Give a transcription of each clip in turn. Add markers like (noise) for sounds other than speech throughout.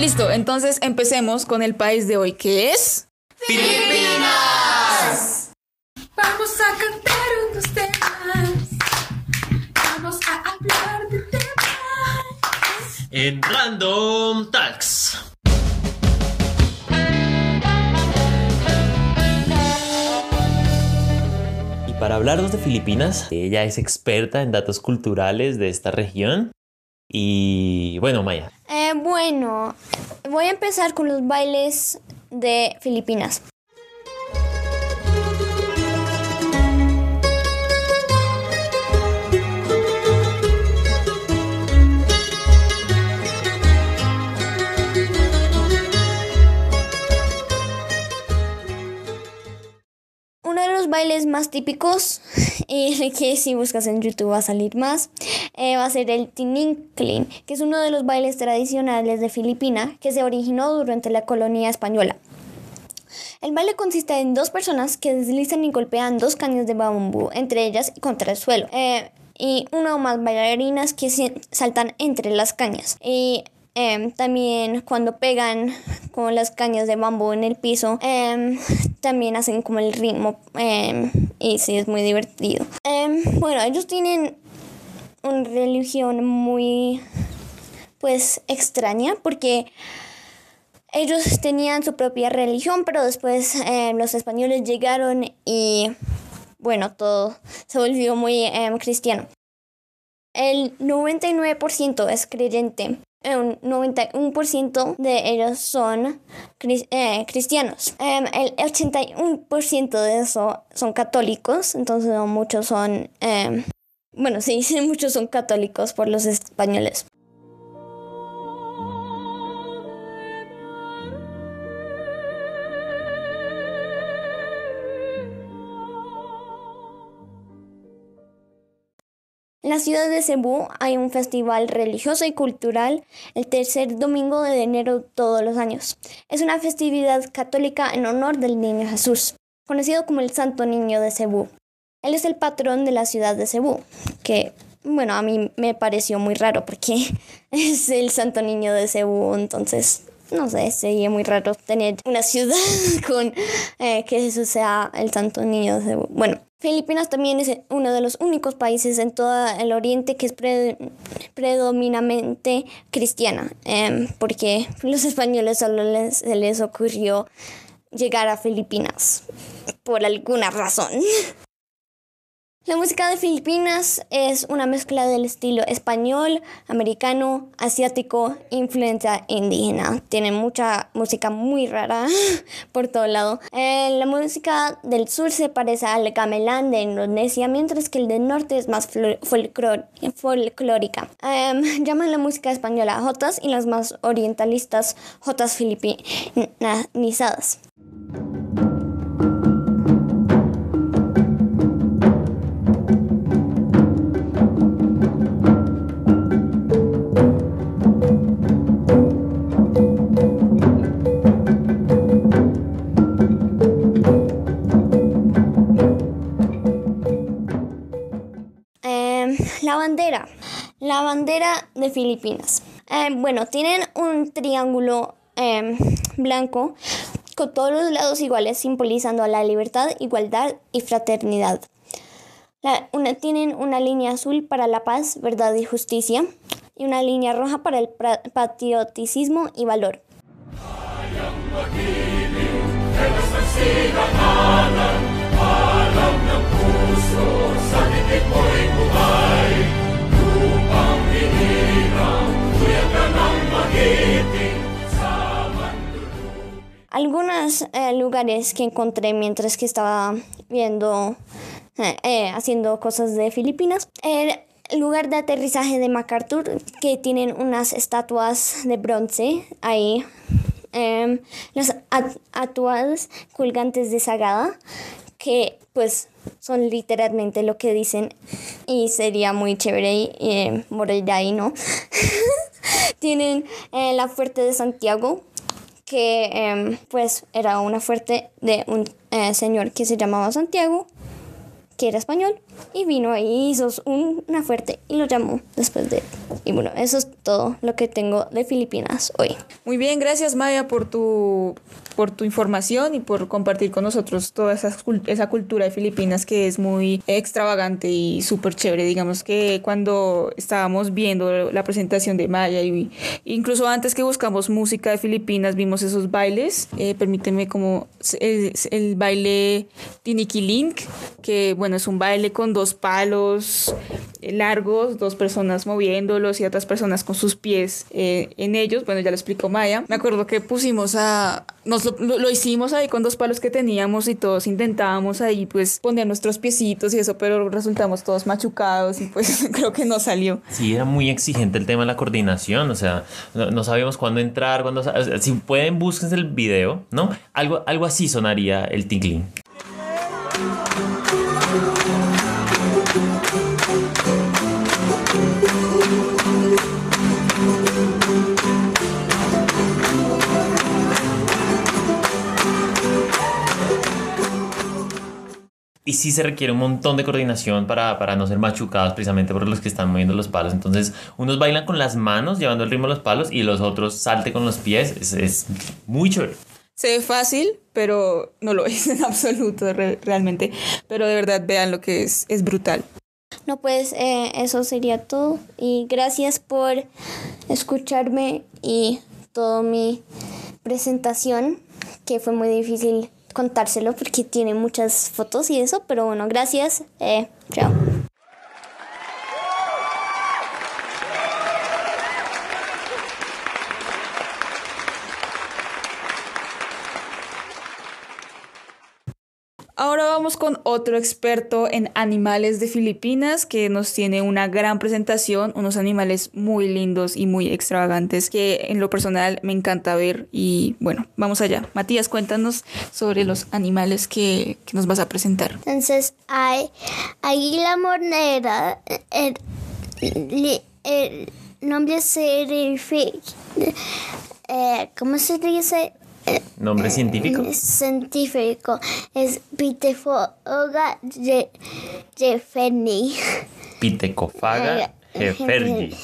Listo, entonces empecemos con el país de hoy, que es... ¡Filipinas! Vamos a cantar unos temas. Vamos a hablar de temas. En Random Talks. Y para hablarnos de Filipinas, ella es experta en datos culturales de esta región. Y bueno, Maya, Eh, bueno, voy a empezar con los bailes de Filipinas. Bailes más típicos, y (laughs) que si buscas en YouTube va a salir más, eh, va a ser el Tininclin, que es uno de los bailes tradicionales de Filipinas que se originó durante la colonia española. El baile consiste en dos personas que deslizan y golpean dos cañas de bambú entre ellas y contra el suelo. eh, y una o más bailarinas que saltan entre las cañas. Y em, también cuando pegan con las cañas de bambú en el piso, em, también hacen como el ritmo. em, y sí, es muy divertido. Bueno, ellos tienen una religión muy pues extraña porque ellos tenían su propia religión, pero después los españoles llegaron y bueno, todo se volvió muy cristiano. El 99% es creyente. Un 91% de ellos son cris- eh, cristianos. Em, el 81% de eso son católicos, entonces no muchos son, em, bueno, sí, (laughs) muchos son católicos por los españoles. En la ciudad de Cebú hay un festival religioso y cultural el tercer domingo de enero todos los años. Es una festividad católica en honor del Niño Jesús, conocido como el Santo Niño de Cebú. Él es el patrón de la ciudad de Cebú, que, bueno, a mí me pareció muy raro porque (laughs) es el Santo Niño de Cebú, entonces, no sé, sería muy raro tener una ciudad (laughs) con eh, que eso sea el Santo Niño de Cebú. Bueno, Filipinas también es uno de los únicos países en todo el oriente que es pre- predominantemente cristiana, em, porque los españoles solo se les ocurrió llegar a Filipinas por alguna razón. (laughs) La música de Filipinas es una mezcla del estilo español, americano, asiático, influencia indígena. Tiene mucha música muy rara (laughs) por todo lado. Eh, la música del sur se parece al gamelán de Indonesia, mientras que el del norte es más folclórica. Em, (laughs) llaman la música española jotas y las más orientalistas jotas filipinizadas. La bandera de Filipinas. Em, bueno, tienen un triángulo em, blanco con todos los lados iguales, simbolizando la libertad, igualdad y fraternidad. Tienen una línea azul para la paz, verdad y justicia, y una línea roja para el patriotismo y valor. Algunos eh, lugares que encontré mientras que estaba viendo, eh, eh, haciendo cosas de Filipinas. El lugar de aterrizaje de MacArthur, que tienen unas estatuas de bronce ahí. Em, las atuadas colgantes de Sagada, que pues son literalmente lo que dicen y sería muy chévere eh, morir ahí, ¿no? (laughs) Tienen eh, la fuerte de Santiago, que em, pues era una fuerte de un eh, señor que se llamaba Santiago, que era español, y vino y hizo un- una fuerte y lo llamó después de. Y bueno, eso es todo lo que tengo de Filipinas hoy. Muy bien, gracias Maya por tu, por tu información y por compartir con nosotros toda esa, esa cultura de Filipinas que es muy extravagante y súper chévere. Digamos que cuando estábamos viendo la presentación de Maya y incluso antes que buscamos música de Filipinas vimos esos bailes. Eh, permíteme como el, el baile Tiniquilink, que bueno, es un baile con dos palos eh, largos, dos personas moviéndolos y otras personas con sus pies eh, en ellos. Bueno, ya lo explicó Maya. Me acuerdo que pusimos a... Nos lo, lo- hicimos ahí con dos palos que teníamos y todos intentábamos ahí pues poner nuestros piecitos y eso, pero resultamos todos machucados y pues (laughs) creo que no salió. Sí, era muy exigente el tema de la coordinación, o sea, no, sabíamos cuándo entrar, cuándo... o si pueden, búsquense el video, ¿no? Algo, algo así sonaría el tinkling. Y sí se requiere un montón de coordinación para, para no ser machucados precisamente por los que están moviendo los palos. Entonces, unos bailan con las manos, llevando el ritmo a los palos, y los otros salte con los pies. Es, es muy chévere. Se ve fácil, pero no lo (laughs) es en absoluto re- realmente. Pero de verdad vean lo que es, es brutal. No, pues eh, eso sería todo. Y gracias por escucharme y toda mi presentación, que fue muy difícil contárselo porque tiene muchas fotos y eso, pero bueno, gracias. Eh, chao. Ahora con otro experto en animales de Filipinas que nos tiene una gran presentación, unos animales muy lindos y muy extravagantes que en lo personal me encanta ver y bueno, vamos allá. Matías, cuéntanos sobre los animales que, que nos vas a presentar. Entonces hay águila moneda, el, li- el nombre significa, eh, ¿cómo se dice? Eh, Nombre científico. Científico es Pitefoga jeffeni. Pitecofaga. Jefergi.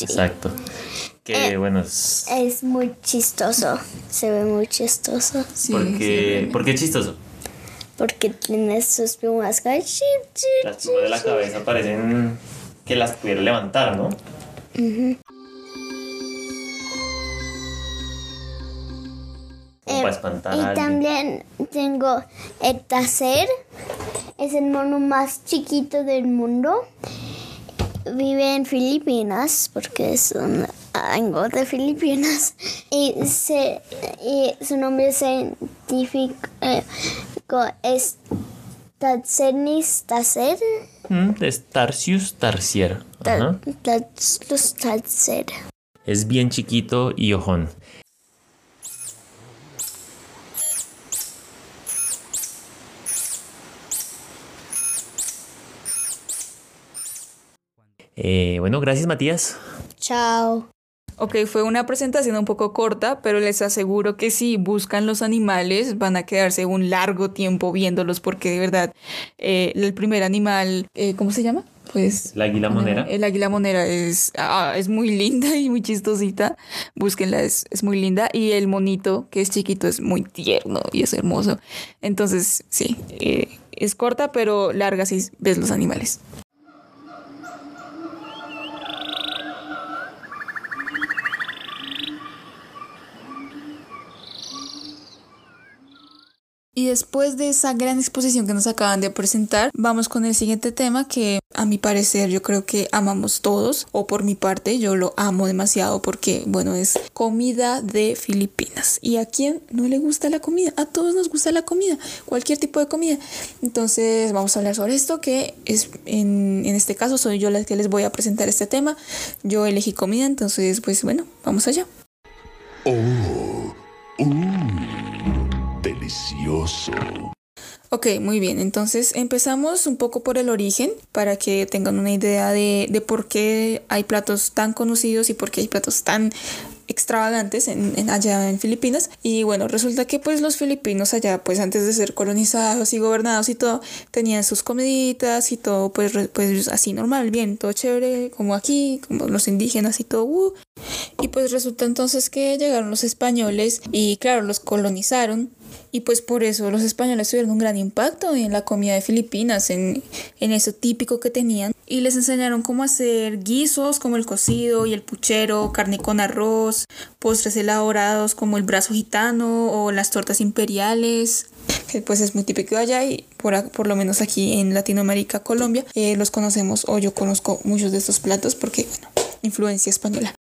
Exacto. Que bueno, es... Es muy chistoso, se ve muy chistoso Porque, ¿Por qué chistoso? porque tiene sus plumas. Las plumas de la cabeza parecen que las pudiera levantar, ¿no? Como para espantar a Y alguien. también tengo el taser. Es el mono más chiquito del mundo. Vive en Filipinas porque es un algo de Filipinas. Y, se, y su nombre científico es Tatsernis taser. Mm, es Tarsius tarsier. Ajá. Es bien chiquito y ojón. Eh, bueno, gracias Matías. Chao. Ok, fue una presentación un poco corta, pero les aseguro que si buscan los animales van a quedarse un largo tiempo viéndolos porque de verdad eh, el primer animal, eh, ¿cómo se llama? Pues La águila monera. El águila monera es, ah, es muy linda y muy chistosita. Búsquenla, es, es muy linda. Y el monito, que es chiquito, es muy tierno y es hermoso. Entonces, sí, eh, es corta, pero larga si ves los animales. Y después de esa gran exposición que nos acaban de presentar, vamos con el siguiente tema que a mi parecer yo creo que amamos todos, o por mi parte yo lo amo demasiado porque, bueno, es comida de Filipinas. ¿Y a quién no le gusta la comida? A todos nos gusta la comida, cualquier tipo de comida. Entonces vamos a hablar sobre esto, que es en, en este caso soy yo la que les voy a presentar este tema. Yo elegí comida, entonces pues bueno, vamos allá. Delicioso. Ok, muy bien. Entonces empezamos un poco por el origen para que tengan una idea de, de por qué hay platos tan conocidos y por qué hay platos tan extravagantes allá en Filipinas. Y bueno, resulta que pues los filipinos allá, pues antes de ser colonizados y gobernados y todo, tenían sus comiditas y todo, pues, pues así normal, bien, todo chévere, como aquí, como los indígenas y todo. uh. Y pues resulta entonces que llegaron los españoles y claro, los colonizaron. Y pues por eso los españoles tuvieron un gran impacto en la comida de Filipinas, en, en eso típico que tenían. Y les enseñaron cómo hacer guisos como el cocido y el puchero, carne con arroz, postres elaborados como el brazo gitano o las tortas imperiales, que pues es muy típico allá y por, por lo menos aquí en Latinoamérica, Colombia, eh, los conocemos o yo conozco muchos de estos platos porque, bueno, influencia española.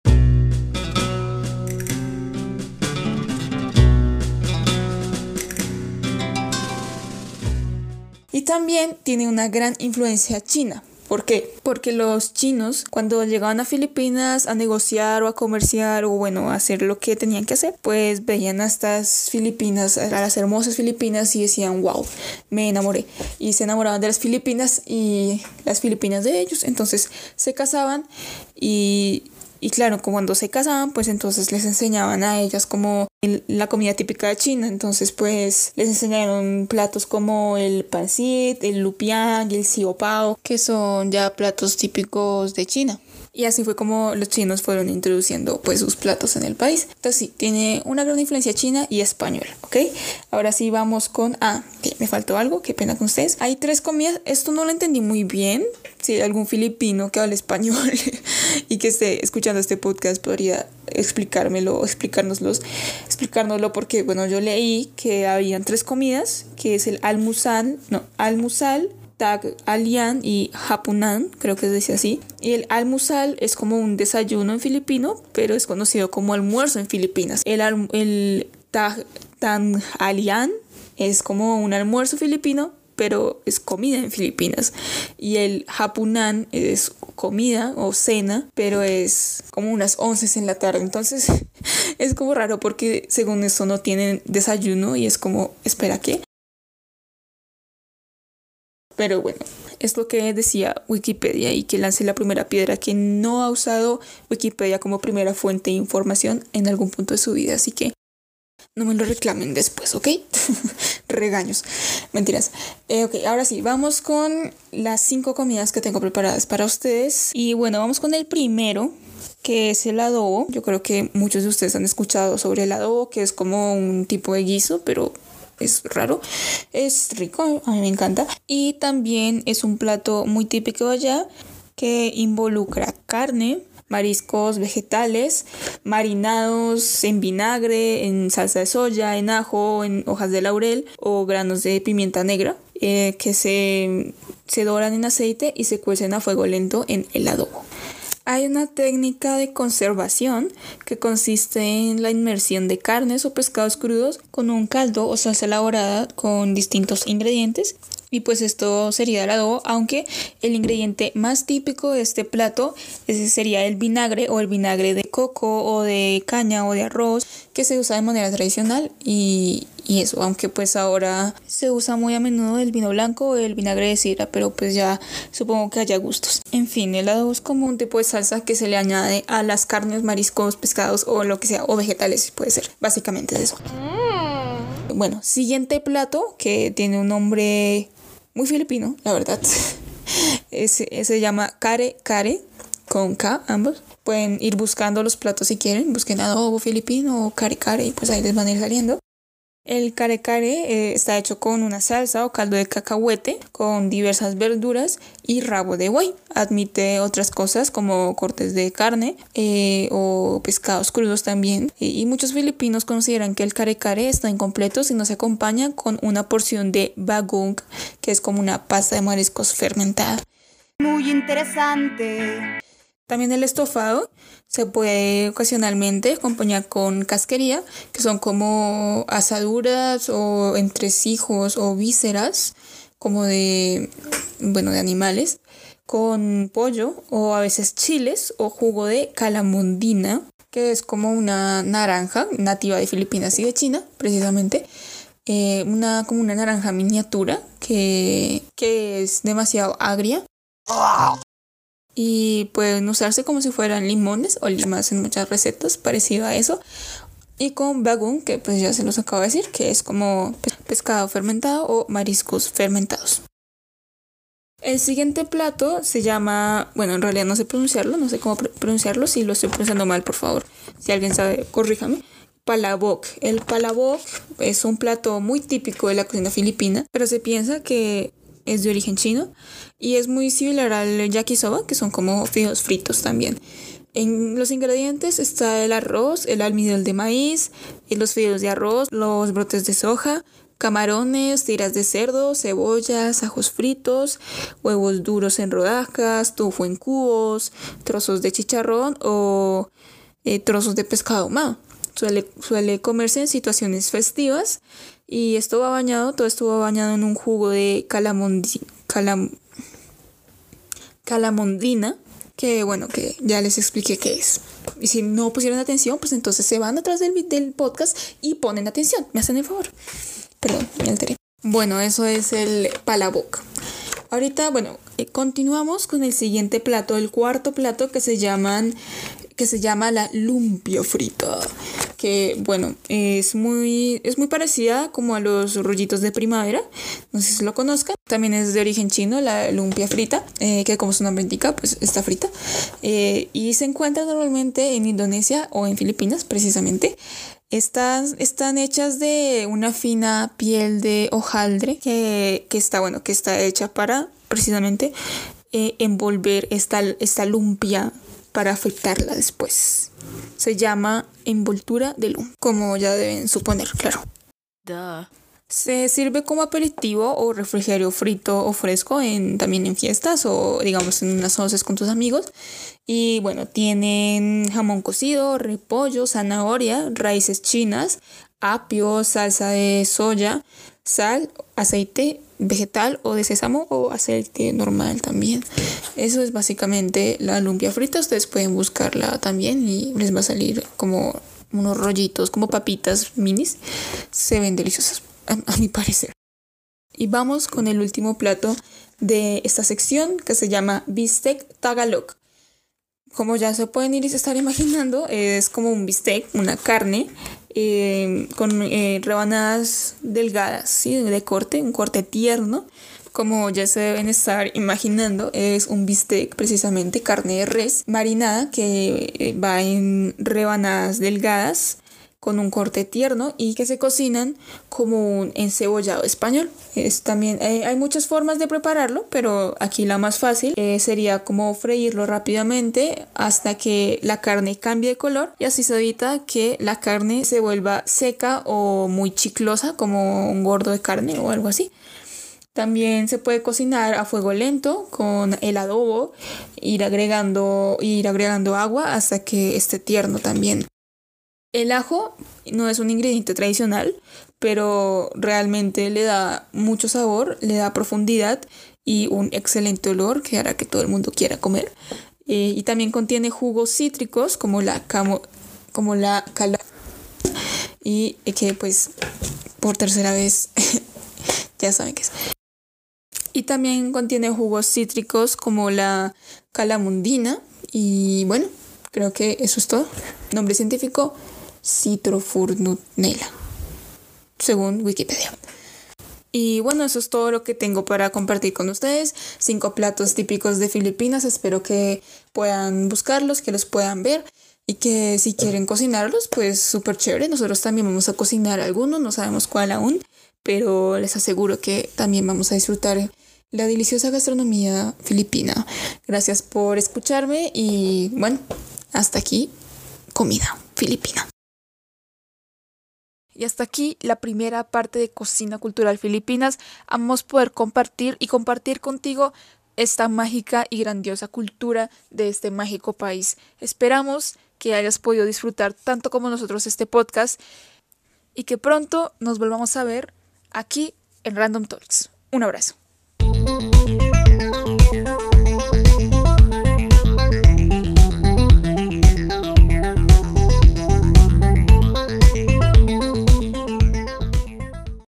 Y también tiene una gran influencia china. ¿Por qué? Porque los chinos cuando llegaban a Filipinas a negociar o a comerciar o bueno, a hacer lo que tenían que hacer, pues veían a estas Filipinas, a las hermosas Filipinas y decían, wow, me enamoré. Y se enamoraban de las Filipinas y las Filipinas de ellos. Entonces se casaban y, y claro, cuando se casaban, pues entonces les enseñaban a ellas como la comida típica de China. Entonces, pues les enseñaron platos como el pancit, el lupiang el siopao, que son ya platos típicos de China. Y así fue como los chinos fueron introduciendo pues sus platos en el país. Entonces sí, tiene una gran influencia china y española, ¿ok? Ahora sí vamos con... Ah, me faltó algo, qué pena con ustedes. Hay tres comidas, esto no lo entendí muy bien. Si algún filipino que hable español (laughs) y que esté escuchando este podcast podría explicármelo explicárnoslos, explicárnoslo porque, bueno, yo leí que habían tres comidas, que es el almusal, no, almusal, Tag Alian y Hapunan, creo que se dice así. Y el almusal es como un desayuno en filipino, pero es conocido como almuerzo en Filipinas. El, el Tag Tan Alian es como un almuerzo filipino, pero es comida en Filipinas. Y el Hapunan es comida o cena, pero es como unas 11 en la tarde. Entonces (laughs) es como raro porque según eso no tienen desayuno y es como, espera, ¿qué? Pero bueno, es lo que decía Wikipedia y que lance la primera piedra que no ha usado Wikipedia como primera fuente de información en algún punto de su vida. Así que no me lo reclamen después, ¿ok? (laughs) Regaños. Mentiras. Eh, ok, ahora sí, vamos con las cinco comidas que tengo preparadas para ustedes. Y bueno, vamos con el primero, que es el adobo. Yo creo que muchos de ustedes han escuchado sobre el adobo, que es como un tipo de guiso, pero es raro. Es rico, a mí me encanta. Y también es un plato muy típico allá que involucra carne, mariscos vegetales, marinados en vinagre, en salsa de soya, en ajo, en hojas de laurel o granos de pimienta negra eh, que se, se doran en aceite y se cuecen a fuego lento en el adobo. Hay una técnica de conservación que consiste en la inmersión de carnes o pescados crudos con un caldo o salsa elaborada con distintos ingredientes. Y pues esto sería el adobo, aunque el ingrediente más típico de este plato ese sería el vinagre o el vinagre de coco o de caña o de arroz que se usa de manera tradicional y, y eso, aunque pues ahora se usa muy a menudo el vino blanco o el vinagre de sidra, pero pues ya supongo que haya gustos. En fin, el adobo es como un tipo de salsa que se le añade a las carnes, mariscos, pescados o lo que sea, o vegetales puede ser, básicamente es eso. Bueno, siguiente plato que tiene un nombre muy filipino, la verdad. (laughs) Ese, se llama kare kare, con K ambos. Pueden ir buscando los platos si quieren, busquen adobo filipino o kare kare y pues ahí les van a ir saliendo. El kare eh, está hecho con una salsa o caldo de cacahuete, con diversas verduras y rabo de buey. Admite otras cosas como cortes de carne eh, o pescados crudos también. Y, muchos filipinos consideran que el kare está incompleto si no se acompaña con una porción de bagong, que es como una pasta de mariscos fermentada. Muy interesante. También el estofado se puede ocasionalmente acompañar con casquería, que son como asaduras o entresijos o vísceras, como de, bueno, de animales, con pollo o a veces chiles o jugo de calamondina, que es como una naranja nativa de Filipinas y de China, precisamente. Eh, una, como una naranja miniatura que, que es demasiado agria y pueden usarse como si fueran limones o limas en muchas recetas, parecido a eso. Y con bagún, que pues ya se los acabo de decir, que es como pescado fermentado o mariscos fermentados. El siguiente plato se llama, bueno, en realidad no sé pronunciarlo, no sé cómo pronunciarlo, si lo estoy pronunciando mal, por favor, si alguien sabe, corríjame. Palabok. El palabok es un plato muy típico de la cocina filipina, pero se piensa que es de origen chino y es muy similar al yakisoba, que son como fideos fritos también. En los ingredientes está el arroz, el almidón de maíz, los fideos de arroz, los brotes de soja, camarones, tiras de cerdo, cebollas, ajos fritos, huevos duros en rodajas, tofu en cubos, trozos de chicharrón o eh, trozos de pescado ahumado. Suele, suele comerse en situaciones festivas y esto va bañado, todo esto va bañado en un jugo de calamondi, calamondina, que bueno, que ya les expliqué qué es. Y si no pusieron atención, pues entonces se van atrás del, del podcast y ponen atención, me hacen el favor. Perdón, me alteré. Bueno, eso es el palaboc. Ahorita, bueno, eh, continuamos con el siguiente plato, el cuarto plato que se llaman que se llama la lumpia frita, que bueno, es muy, es muy parecida como a los rollitos de primavera, no sé si lo conozcan, también es de origen chino, la lumpia frita, eh, que como su nombre indica, pues está frita, eh, y se encuentra normalmente en Indonesia o en Filipinas precisamente. Están, están hechas de una fina piel de hojaldre que, que está, bueno, que está hecha para precisamente eh, envolver esta, esta lumpia para fritarla después. Se llama envoltura de lum, como ya deben suponer, claro. Se sirve como aperitivo o refrigerio frito o fresco en, también en fiestas o digamos en unas onces con tus amigos. Y bueno, tienen jamón cocido, repollo, zanahoria, raíces chinas, apio, salsa de soya, sal, aceite vegetal o de sésamo o aceite normal también. Eso es básicamente la lumpia frita. Ustedes pueden buscarla también y les va a salir como unos rollitos, como papitas minis. Se ven deliciosas, a, mi parecer. Y vamos con el último plato de esta sección que se llama bistec tagalog. Como ya se pueden ir y se estar imaginando, es como un bistec, una carne eh, con eh, rebanadas delgadas, ¿sí? de corte, un corte tierno. Como ya se deben estar imaginando, es un bistec, precisamente carne de res marinada que eh, va en rebanadas delgadas con un corte tierno y que se cocinan como un encebollado español. Es también eh, hay muchas formas de prepararlo, pero aquí la más fácil eh, sería como freírlo rápidamente hasta que la carne cambie de color y así se evita que la carne se vuelva seca o muy chiclosa como un gordo de carne o algo así. También se puede cocinar a fuego lento con el adobo, ir agregando, ir agregando agua hasta que esté tierno también. El ajo no es un ingrediente tradicional, pero realmente le da mucho sabor, le da profundidad y un excelente olor que hará que todo el mundo quiera comer. Eh, y también contiene jugos cítricos como la, camo, como la cala y que pues por tercera vez (laughs) ya saben qué es. Y también contiene jugos cítricos como la calamundina y bueno, creo que eso es todo. Nombre científico Citrofurnutnella, según Wikipedia. Y bueno, eso es todo lo que tengo para compartir con ustedes. Cinco platos típicos de Filipinas. Espero que puedan buscarlos, que los puedan ver y que si quieren cocinarlos, pues súper chévere. Nosotros también vamos a cocinar algunos, no sabemos cuál aún, pero les aseguro que también vamos a disfrutar la deliciosa gastronomía filipina. Gracias por escucharme y bueno, hasta aquí comida filipina. Y hasta aquí la primera parte de Cocina Cultural Filipinas. Vamos poder compartir y compartir contigo esta mágica y grandiosa cultura de este mágico país. Esperamos que hayas podido disfrutar tanto como nosotros este podcast y que pronto nos volvamos a ver aquí en Random Talks. Un abrazo.